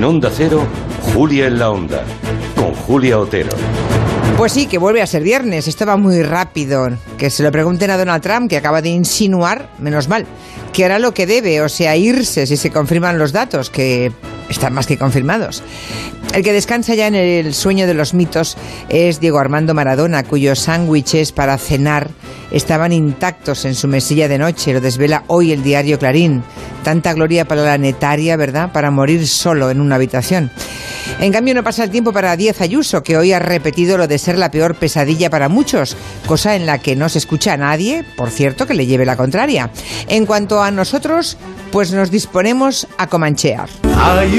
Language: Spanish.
En Onda Cero, Julia en la Onda, con Julia Otero. Pues sí, que vuelve a ser viernes. Esto va muy rápido. Que se lo pregunten a Donald Trump, que acaba de insinuar, menos mal, que hará lo que debe, o sea, irse si se confirman los datos, que están más que confirmados. El que descansa ya en el sueño de los mitos es Diego Armando Maradona, cuyos sándwiches para cenar estaban intactos en su mesilla de noche. Lo desvela hoy el diario Clarín. Tanta gloria para la netaria, ¿verdad? Para morir solo en una habitación. En cambio, no pasa el tiempo para Díaz Ayuso, que hoy ha repetido lo de ser la peor pesadilla para muchos, cosa en la que no se escucha a nadie, por cierto, que le lleve la contraria. En cuanto a nosotros, pues nos disponemos a comanchear.